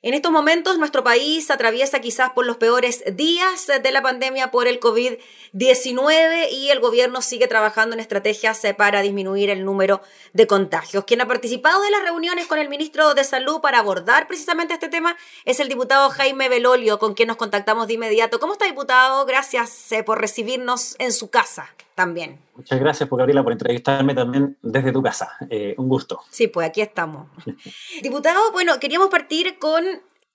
En estos momentos nuestro país atraviesa quizás por los peores días de la pandemia por el COVID-19 y el gobierno sigue trabajando en estrategias eh, para disminuir el número de contagios. Quien ha participado de las reuniones con el ministro de Salud para abordar precisamente este tema es el diputado Jaime Belolio, con quien nos contactamos de inmediato. ¿Cómo está, diputado? Gracias eh, por recibirnos en su casa también. Muchas gracias, por Gabriela, por entrevistarme también desde tu casa. Eh, un gusto. Sí, pues aquí estamos. Diputado, bueno, queríamos partir con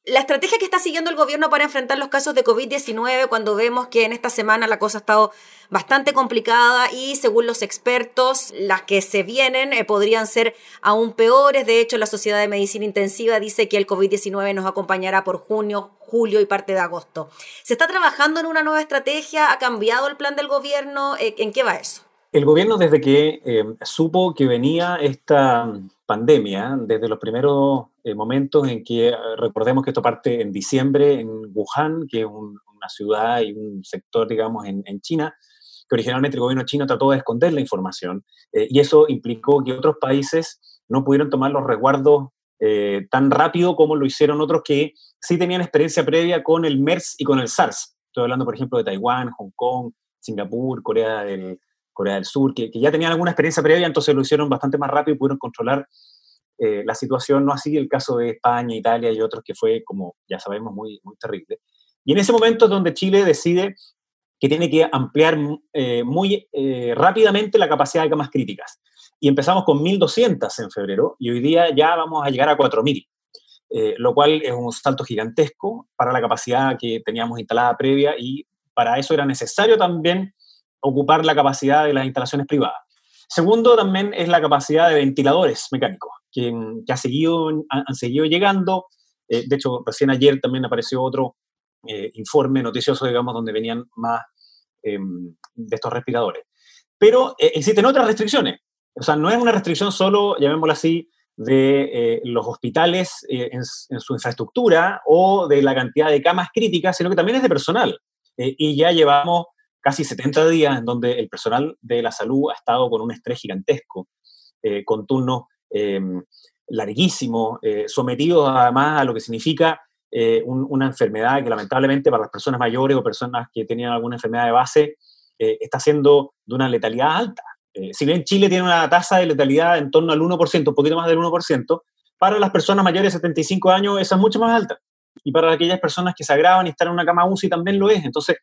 la estrategia que está siguiendo el gobierno para enfrentar los casos de COVID-19 cuando vemos que en esta semana la cosa ha estado bastante complicada y según los expertos las que se vienen eh, podrían ser aún peores. De hecho, la Sociedad de Medicina Intensiva dice que el COVID-19 nos acompañará por junio, julio y parte de agosto. ¿Se está trabajando en una nueva estrategia? ¿Ha cambiado el plan del gobierno? Eh, ¿En qué va eso? El gobierno desde que eh, supo que venía esta pandemia, desde los primeros eh, momentos en que, eh, recordemos que esto parte en diciembre en Wuhan, que es una ciudad y un sector, digamos, en, China, que originalmente el gobierno chino trató de esconder la información, y eso implicó que otros países no pudieron tomar los resguardos tan rápido como lo hicieron otros que sí tenían experiencia previa con el MERS y con el SARS. Estoy hablando, por ejemplo, de Taiwán, Hong Kong, Singapur, Corea del, Corea del Sur, que, ya tenían alguna experiencia previa, entonces lo hicieron bastante más rápido y pudieron controlar eh, la situación, no así el caso de España, Italia y otros, que fue, como ya sabemos, muy, muy terrible. Y en ese momento es donde Chile decide que tiene que ampliar eh, muy eh, rápidamente la capacidad de camas críticas. Y empezamos con 1.200 en febrero y hoy día ya vamos a llegar a 4.000, lo cual es un salto gigantesco para la capacidad que teníamos instalada previa y para eso era necesario también ocupar la capacidad de las instalaciones privadas. Segundo, también es la capacidad de ventiladores mecánicos, que, ha seguido, han, seguido llegando. Eh, de hecho, recién ayer también apareció otro eh, informe noticioso, digamos, donde venían más em, de estos respiradores. Pero eh, existen otras restricciones. O sea, no es una restricción solo, llamémoslo así, de los hospitales en, su infraestructura o de la cantidad de camas críticas, sino que también es de personal. y ya llevamos casi 70 días en donde el personal de la salud ha estado con un estrés gigantesco, eh, con turnos em, larguísimos, eh, sometidos además a lo que significa eh, una enfermedad que lamentablemente para las personas mayores o personas que tenían alguna enfermedad de base está siendo de una letalidad alta. si bien Chile tiene una tasa de letalidad en torno al 1%, un poquito más del 1%, para las personas mayores de 75 años esa es mucho más alta. Y para aquellas personas que se agravan y están en una cama UCI también lo es. Entonces,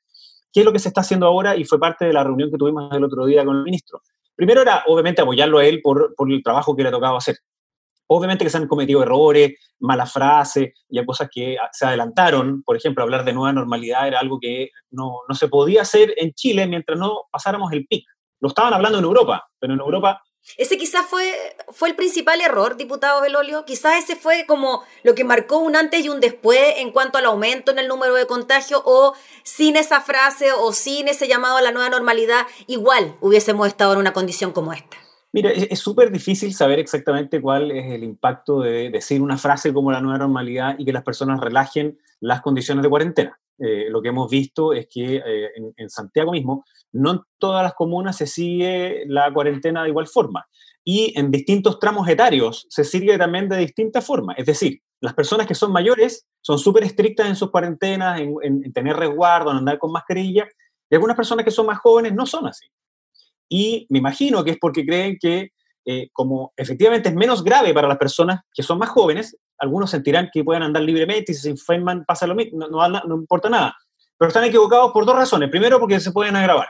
¿Qué es lo que se está haciendo ahora? Y fue parte de la reunión que tuvimos el otro día con el ministro. Primero era, obviamente, apoyarlo a él por, el trabajo que le ha tocado hacer. Obviamente que se han cometido errores, malas frases, y cosas que se adelantaron. Por ejemplo, hablar de nueva normalidad era algo que no, no se podía hacer en Chile mientras no pasáramos el pic. Lo estaban hablando en Europa, pero en Europa ese quizás fue, fue el principal error, diputado Belolio. Quizás ese fue como lo que marcó un antes y un después en cuanto al aumento en el número de contagios o sin esa frase o sin ese llamado a la nueva normalidad, igual hubiésemos estado en una condición como esta. Mira, es súper difícil saber exactamente cuál es el impacto de decir una frase como la nueva normalidad y que las personas relajen las condiciones de cuarentena. Eh, lo que hemos visto es que eh, en, Santiago mismo, no en todas las comunas se sigue la cuarentena de igual forma. Y en distintos tramos etarios se sigue también de distinta forma. Es decir, las personas que son mayores son súper estrictas en sus cuarentenas, en, en, tener resguardo, en andar con mascarilla, y algunas personas que son más jóvenes no son así. Y me imagino que es porque creen que eh, como efectivamente es menos grave para las personas que son más jóvenes, algunos sentirán que pueden andar libremente y si se enferman pasa lo mismo, no, no, importa nada. Pero están equivocados por dos razones. Primero, porque se pueden agravar.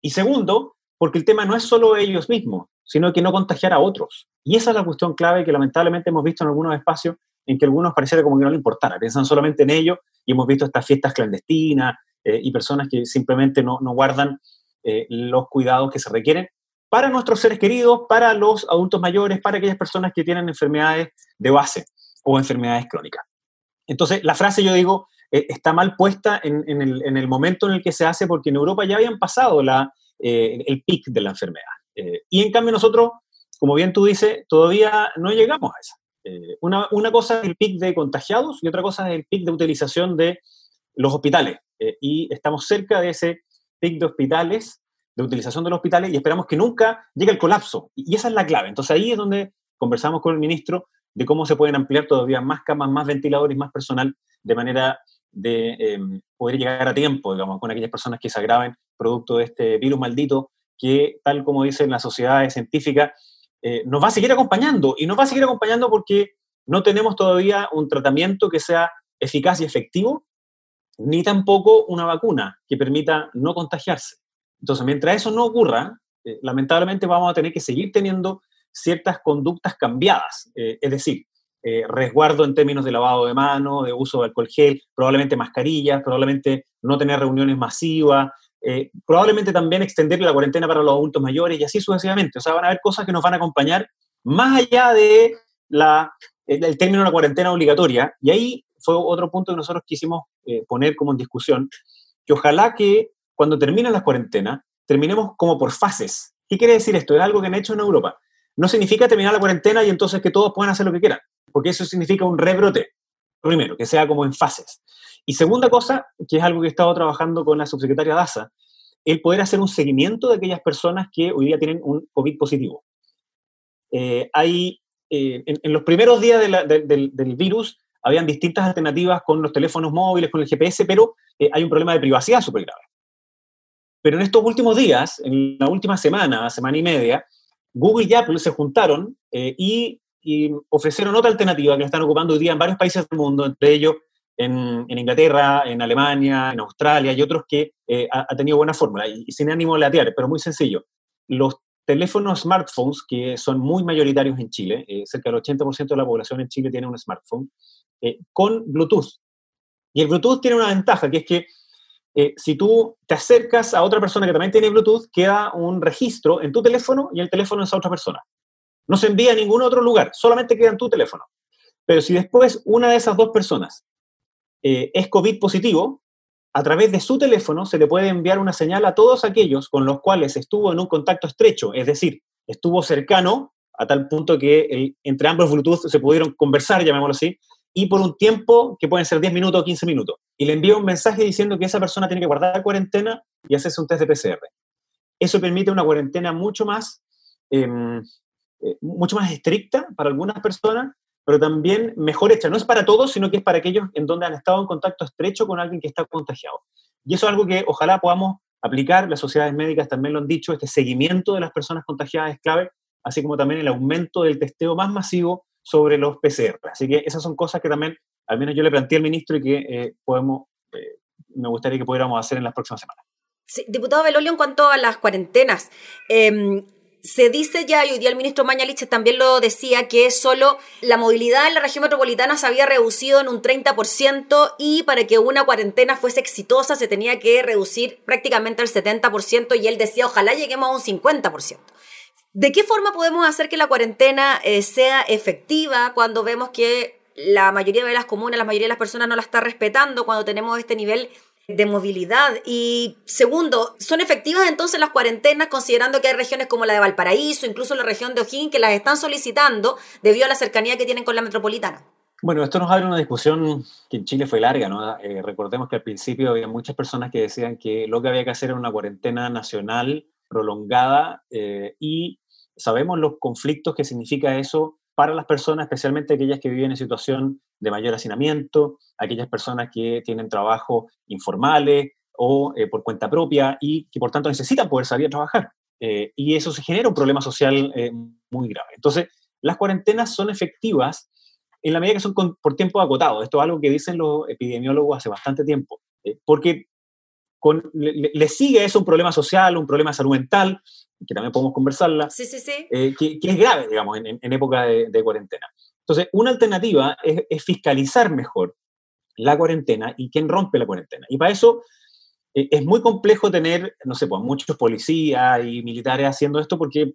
Y segundo, porque el tema no es solo ellos mismos, sino que no contagiar a otros. Y esa es la cuestión clave que lamentablemente hemos visto en algunos espacios en que algunos pareciera como que no le importara, piensan solamente en ello y hemos visto estas fiestas clandestinas eh, y personas que simplemente no, no guardan eh, los cuidados que se requieren para nuestros seres queridos, para los adultos mayores, para aquellas personas que tienen enfermedades de base o enfermedades crónicas. Entonces, la frase, yo digo, eh, está mal puesta en, el, momento en el que se hace, porque en Europa ya habían pasado la, eh, el pic de la enfermedad. Eh, y en cambio nosotros, como bien tú dices, todavía no llegamos a esa. Una, una, cosa es el pic de contagiados y otra cosa es el pic de utilización de los hospitales. y estamos cerca de ese pic de hospitales de utilización de los hospitales y esperamos que nunca llegue el colapso. Y esa es la clave. Entonces ahí es donde conversamos con el ministro de cómo se pueden ampliar todavía más camas, más ventiladores, más personal, de manera de em, poder llegar a tiempo, digamos, con aquellas personas que se agraven producto de este virus maldito que, tal como dicen las sociedades científicas, eh, nos va a seguir acompañando. Y nos va a seguir acompañando porque no tenemos todavía un tratamiento que sea eficaz y efectivo, ni tampoco una vacuna que permita no contagiarse. Entonces, mientras eso no ocurra, eh, lamentablemente vamos a tener que seguir teniendo ciertas conductas cambiadas, eh, es decir, eh, resguardo en términos de lavado de manos, de uso de alcohol gel, probablemente mascarillas, probablemente no tener reuniones masivas, probablemente también extender la cuarentena para los adultos mayores y así sucesivamente. O sea, van a haber cosas que nos van a acompañar más allá de la, el término de la cuarentena obligatoria. Y ahí fue otro punto que nosotros quisimos poner como en discusión, que ojalá que cuando terminen las cuarentenas, terminemos como por fases. ¿Qué quiere decir esto? Es algo que han hecho en Europa. No significa terminar la cuarentena y entonces que todos puedan hacer lo que quieran, porque eso significa un rebrote. Primero, que sea como en fases. Y segunda cosa, que es algo que he estado trabajando con la subsecretaria Daza, el poder hacer un seguimiento de aquellas personas que hoy día tienen un COVID positivo. Eh, hay, eh, en, los primeros días del, virus habían distintas alternativas con los teléfonos móviles, con el GPS, pero eh, hay un problema de privacidad súper grave. Pero en estos últimos días, en la última semana, semana y media, Google y Apple se juntaron eh, y, ofrecieron otra alternativa que la están ocupando hoy día en varios países del mundo, entre ellos en, Inglaterra, en Alemania, en Australia y otros que eh, ha, tenido buena fórmula y, sin ánimo de latear, pero muy sencillo. Los teléfonos smartphones, que son muy mayoritarios en Chile, eh, cerca del 80% de la población en Chile tiene un smartphone, con Bluetooth. Y el Bluetooth tiene una ventaja, que es que eh, si tú te acercas a otra persona que también tiene Bluetooth, queda un registro en tu teléfono y el teléfono de esa otra persona. No se envía a ningún otro lugar, solamente queda en tu teléfono. Pero si después una de esas dos personas eh, es COVID positivo, a través de su teléfono se le puede enviar una señal a todos aquellos con los cuales estuvo en un contacto estrecho, es decir, estuvo cercano a tal punto que entre ambos Bluetooth se pudieron conversar, llamémoslo así, y por un tiempo que pueden ser 10 minutos o 15 minutos. Y le envío un mensaje diciendo que esa persona tiene que guardar cuarentena y hacerse un test de PCR. Eso permite una cuarentena mucho más, em, eh, mucho más estricta para algunas personas, pero también mejor hecha. No es para todos, sino que es para aquellos en donde han estado en contacto estrecho con alguien que está contagiado. Y eso es algo que ojalá podamos aplicar. Las sociedades médicas también lo han dicho, este seguimiento de las personas contagiadas es clave, así como también el aumento del testeo más masivo sobre los PCR. Así que esas son cosas que también, al menos yo le planteé al ministro y que eh, podemos, eh, me gustaría que pudiéramos hacer en las próximas semanas. Sí, diputado Belolio, en cuanto a las cuarentenas, em, se dice ya, y hoy día el ministro Mañalich también lo decía, que solo la movilidad en la región metropolitana se había reducido en un 30% y para que una cuarentena fuese exitosa se tenía que reducir prácticamente al 70% y él decía, ojalá lleguemos a un 50%. ¿De qué forma podemos hacer que la cuarentena eh, sea efectiva cuando vemos que la mayoría de las comunas, la mayoría de las personas no la está respetando, cuando tenemos este nivel de movilidad? Y segundo, ¿son efectivas entonces las cuarentenas considerando que hay regiones como la de Valparaíso, incluso la región de O'Higgins, que las están solicitando debido a la cercanía que tienen con la metropolitana? Bueno, esto nos abre una discusión que en Chile fue larga, ¿no? Eh, recordemos que al principio había muchas personas que decían que lo que había que hacer era una cuarentena nacional prolongada eh, y sabemos los conflictos que significa eso para las personas, especialmente aquellas que viven en situación de mayor hacinamiento, aquellas personas que tienen trabajo informales o eh, por cuenta propia y que por tanto necesitan poder salir a trabajar. Eh, y eso se genera un problema social eh, muy grave. Entonces, las cuarentenas son efectivas en la medida que son por tiempo acotado. Esto es algo que dicen los epidemiólogos hace bastante tiempo, porque le, sigue eso un problema social, un problema salud mental, que también podemos conversarla, sí, sí, sí. Eh, que, es grave, digamos, en, época de, cuarentena. Entonces, una alternativa es, fiscalizar mejor la cuarentena y quién rompe la cuarentena. Y para eso eh, es muy complejo tener, no sé, pues muchos policías y militares haciendo esto porque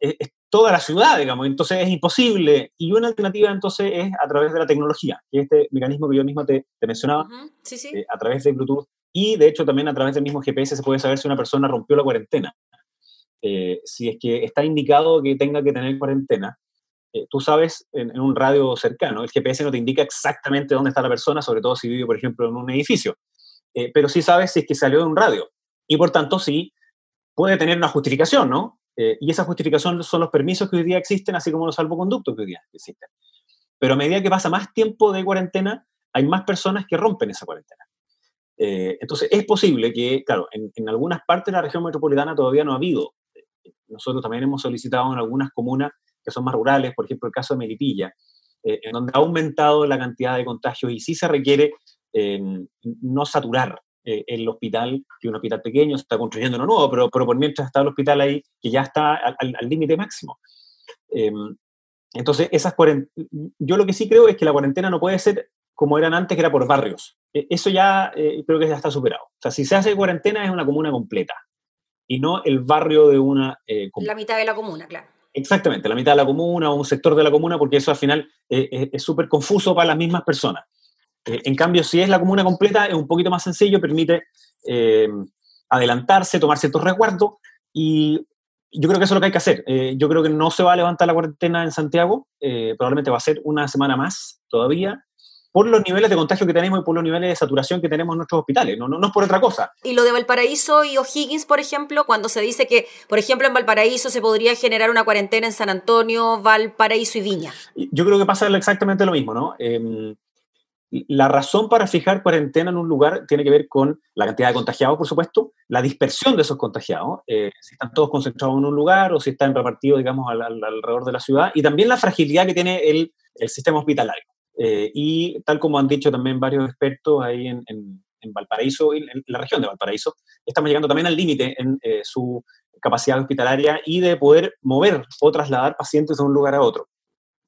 es, toda la ciudad, digamos, entonces es imposible. Y una alternativa entonces es a través de la tecnología, que es este mecanismo que yo mismo te, mencionaba, sí, sí. Eh, a través de Bluetooth y de hecho también a través del mismo GPS se puede saber si una persona rompió la cuarentena. Eh, si es que está indicado que tenga que tener cuarentena, eh, tú sabes en, un radio cercano, el GPS no te indica exactamente dónde está la persona, sobre todo si vive, por ejemplo, en un edificio, eh, pero sí sabes si es que salió de un radio. Y por tanto, sí puede tener una justificación, ¿no? y esa justificación son los permisos que hoy día existen, así como los salvoconductos que hoy día existen. pero a medida que pasa más tiempo de cuarentena, hay más personas que rompen esa cuarentena. Eh, entonces, es posible que, claro, en, en, algunas partes de la región metropolitana todavía no ha habido. Nosotros también hemos solicitado en algunas comunas que son más rurales, por ejemplo, el caso de Melipilla, eh, en donde ha aumentado la cantidad de contagios y sí se requiere eh, no saturar el hospital, que es un hospital pequeño, se está construyendo uno nuevo, pero, pero por mientras está el hospital ahí, que ya está al límite máximo. entonces, esas yo lo que sí creo es que la cuarentena no puede ser como eran antes, que era por barrios. E, eso ya eh, creo que ya está superado. O sea, si se hace cuarentena es una comuna completa y no el barrio de una eh, comuna. La mitad de la comuna, claro. Exactamente, la mitad de la comuna o un sector de la comuna, porque eso al final eh, es súper confuso para las mismas personas. en cambio, si es la comuna completa, es un poquito más sencillo, permite adelantarse, tomar ciertos resguardos y yo creo que eso es lo que hay que hacer. yo creo que no se va a levantar la cuarentena en Santiago, probablemente va a ser una semana más todavía, por los niveles de contagio que tenemos y por los niveles de saturación que tenemos en nuestros hospitales, no, no, no es por otra cosa. Y lo de Valparaíso y O'Higgins, por ejemplo, cuando se dice que, por ejemplo, en Valparaíso se podría generar una cuarentena en San Antonio, Valparaíso y Viña. Yo creo que pasa exactamente lo mismo, ¿no? Em, la razón para fijar cuarentena en un lugar tiene que ver con la cantidad de contagiados, por supuesto, la dispersión de esos contagiados, eh, si están todos concentrados en un lugar o si están repartidos, digamos, alrededor de la ciudad, y también la fragilidad que tiene el, el sistema hospitalario. Eh, y tal como han dicho también varios expertos ahí en, en, Valparaíso, en, la región de Valparaíso, estamos llegando también al límite en eh, su capacidad hospitalaria y de poder mover o trasladar pacientes de un lugar a otro.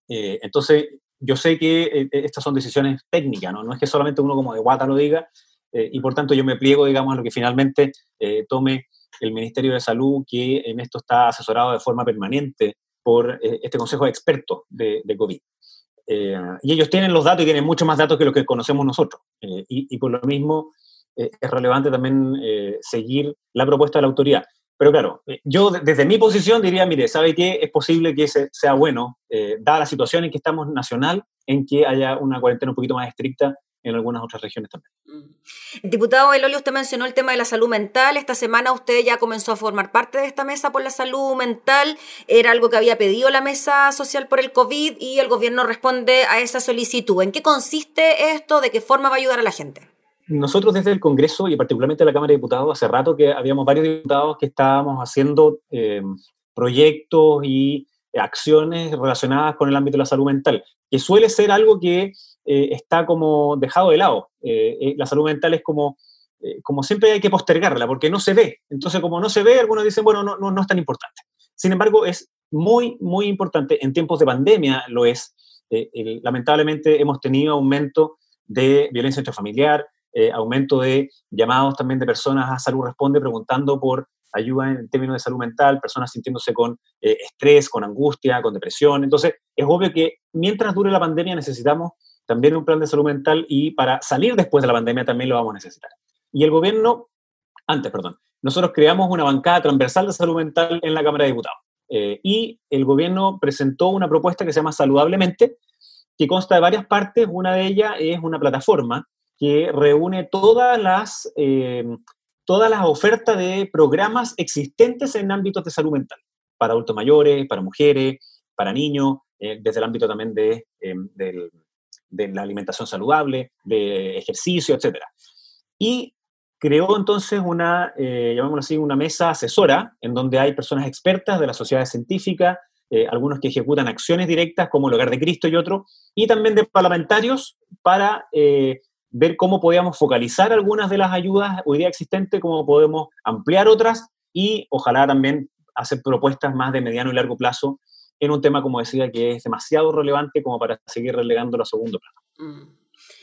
Eh, entonces, yo sé que estas son decisiones técnicas, ¿no? no es que solamente uno como de guata lo diga, y por tanto yo me pliego, digamos, a lo que finalmente tome el Ministerio de Salud, que en esto está asesorado de forma permanente por este Consejo de Expertos de, de COVID. Eh, y ellos tienen los datos y tienen mucho más datos que los que conocemos nosotros. Eh, y, por lo mismo eh, es relevante también seguir la propuesta de la autoridad. Pero claro, yo desde mi posición diría, mire, ¿sabe qué? Es posible que sea bueno, dada la situación en que estamos nacional, en que haya una cuarentena un poquito más estricta en algunas otras regiones también. Mm. Diputado Elolio, usted mencionó el tema de la salud mental. Esta semana usted ya comenzó a formar parte de esta mesa por la salud mental. Era algo que había pedido la mesa social por el COVID y el gobierno responde a esa solicitud. ¿En qué consiste esto? ¿De qué forma va a ayudar a la gente? Nosotros desde el Congreso y particularmente la Cámara de Diputados, hace rato que habíamos varios diputados que estábamos haciendo eh, proyectos y acciones relacionadas con el ámbito de la salud mental, que suele ser algo que eh, está como dejado de lado. Eh, eh, la salud mental es como, como siempre hay que postergarla porque no se ve. Entonces, como no se ve, algunos dicen, bueno, no, no, no es tan importante. Sin embargo, es muy, muy importante. En tiempos de pandemia lo es. lamentablemente hemos tenido aumento de violencia intrafamiliar, aumento de llamados también de personas a salud responde preguntando por ayuda en términos de salud mental, personas sintiéndose con estrés, con angustia, con depresión. Entonces, es obvio que mientras dure la pandemia necesitamos también un plan de salud mental y para salir después de la pandemia también lo vamos a necesitar. Y el gobierno, antes, perdón, nosotros creamos una bancada transversal de salud mental en la Cámara de Diputados. Eh, y el gobierno presentó una propuesta que se llama Saludablemente, que consta de varias partes. Una de ellas es una plataforma que reúne todas las, eh, todas las ofertas de programas existentes en ámbitos de salud mental, para adultos mayores, para mujeres, para niños, eh, desde el ámbito también de, del de la alimentación saludable, de ejercicio, etc. Y creó entonces una, eh, llamémoslo así, una mesa asesora en donde hay personas expertas de la sociedad científica, eh, algunos que ejecutan acciones directas como el Hogar de Cristo y otro, y también de parlamentarios para eh, ver cómo podíamos focalizar algunas de las ayudas hoy día existentes, cómo podemos ampliar otras y ojalá también hacer propuestas más de mediano y largo plazo en un tema, como decía, que es demasiado relevante como para seguir relegándolo a segundo plano. Mm.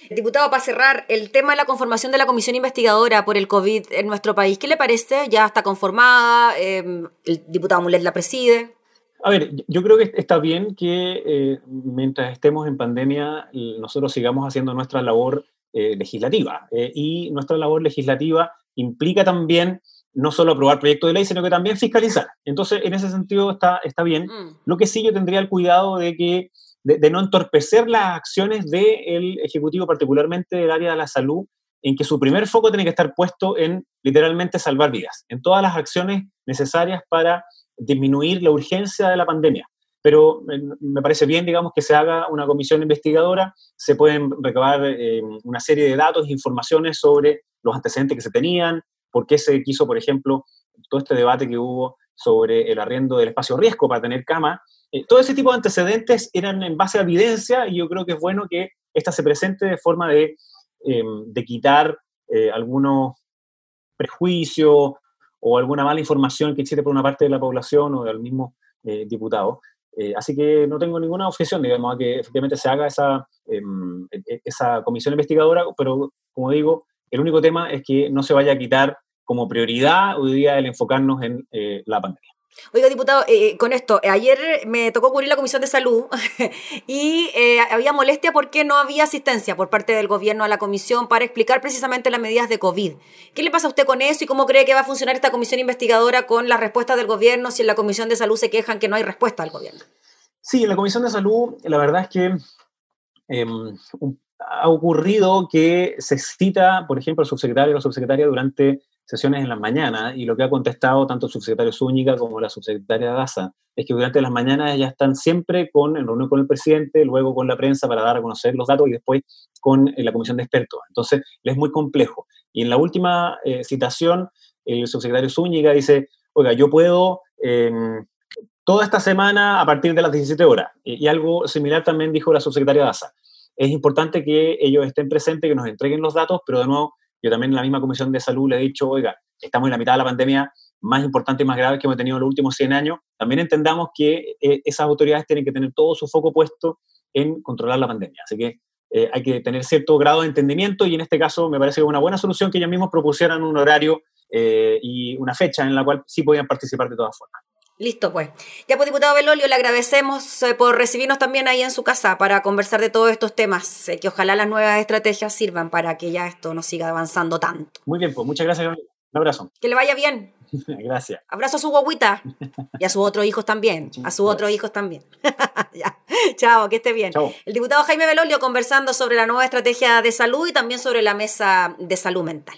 Diputado, para cerrar, el tema de la conformación de la comisión investigadora por el COVID en nuestro país, ¿qué le parece? ¿Ya está conformada? Em, ¿El diputado Mulet la preside? A ver, yo creo que está bien que eh, mientras estemos en pandemia nosotros sigamos haciendo nuestra labor eh, legislativa. Eh, y nuestra labor legislativa implica también no solo aprobar proyectos de ley, sino que también fiscalizar. Entonces, en ese sentido está, está bien. Mm. Lo que sí yo tendría el cuidado de que de, no entorpecer las acciones del Ejecutivo, particularmente del área de la salud, en que su primer foco tiene que estar puesto en literalmente salvar vidas, en todas las acciones necesarias para disminuir la urgencia de la pandemia. pero me parece bien, digamos, que se haga una comisión investigadora, se pueden recabar una serie de datos e informaciones sobre los antecedentes que se tenían, por qué se quiso, por ejemplo, todo este debate que hubo sobre el arriendo del espacio riesgo para tener cama, todo ese tipo de antecedentes eran en base a evidencia y yo creo que es bueno que esta se presente de forma de, de quitar algunos prejuicios o alguna mala información que existe por una parte de la población o del mismo eh, diputado. Eh, así que no tengo ninguna objeción, digamos, a que efectivamente se haga esa, em, e, e, esa comisión investigadora, pero como digo, el único tema es que no se vaya a quitar como prioridad hoy día el enfocarnos en eh, la pandemia. Oiga, diputado, eh, con esto, ayer me tocó cubrir la Comisión de Salud y eh, había molestia porque no había asistencia por parte del gobierno a la comisión para explicar precisamente las medidas de COVID. ¿Qué le pasa a usted con eso y cómo cree que va a funcionar esta comisión investigadora con las respuestas del gobierno si en la Comisión de Salud se quejan que no hay respuesta del gobierno? Sí, en la Comisión de Salud la verdad es que em, ha ocurrido que se cita, por ejemplo, el subsecretario o la subsecretaria durante sesiones en las mañanas y lo que ha contestado tanto el subsecretario Zúñiga como la subsecretaria Daza es que durante las mañanas ya están siempre con, en reunión con el presidente, luego con la prensa para dar a conocer los datos y después con eh, la comisión de expertos. Entonces, es muy complejo. Y en la última eh, citación, el subsecretario Zúñiga dice, oiga, yo puedo em, toda esta semana a partir de las 17 horas. Y, algo similar también dijo la subsecretaria Daza. Es importante que ellos estén presentes, que nos entreguen los datos, pero de nuevo, yo también en la misma Comisión de Salud le he dicho, oiga, estamos en la mitad de la pandemia más importante y más grave que hemos tenido en los últimos 100 años. También entendamos que eh, esas autoridades tienen que tener todo su foco puesto en controlar la pandemia. Así que eh, hay que tener cierto grado de entendimiento y en este caso me parece que una buena solución que ellos mismos propusieran un horario eh, y una fecha en la cual sí podían participar de todas formas. Listo, pues. Ya, pues, diputado Belolio, le agradecemos eh, por recibirnos también ahí en su casa para conversar de todos estos temas, eh, que ojalá las nuevas estrategias sirvan para que ya esto no siga avanzando tanto. Muy bien, pues muchas gracias. Un abrazo. Que le vaya bien. gracias. Abrazo a su guaguita y a sus otros hijos también. A sus otros hijos también. ya. Chao, que esté bien. Chao. El diputado Jaime Belolio conversando sobre la nueva estrategia de salud y también sobre la mesa de salud mental.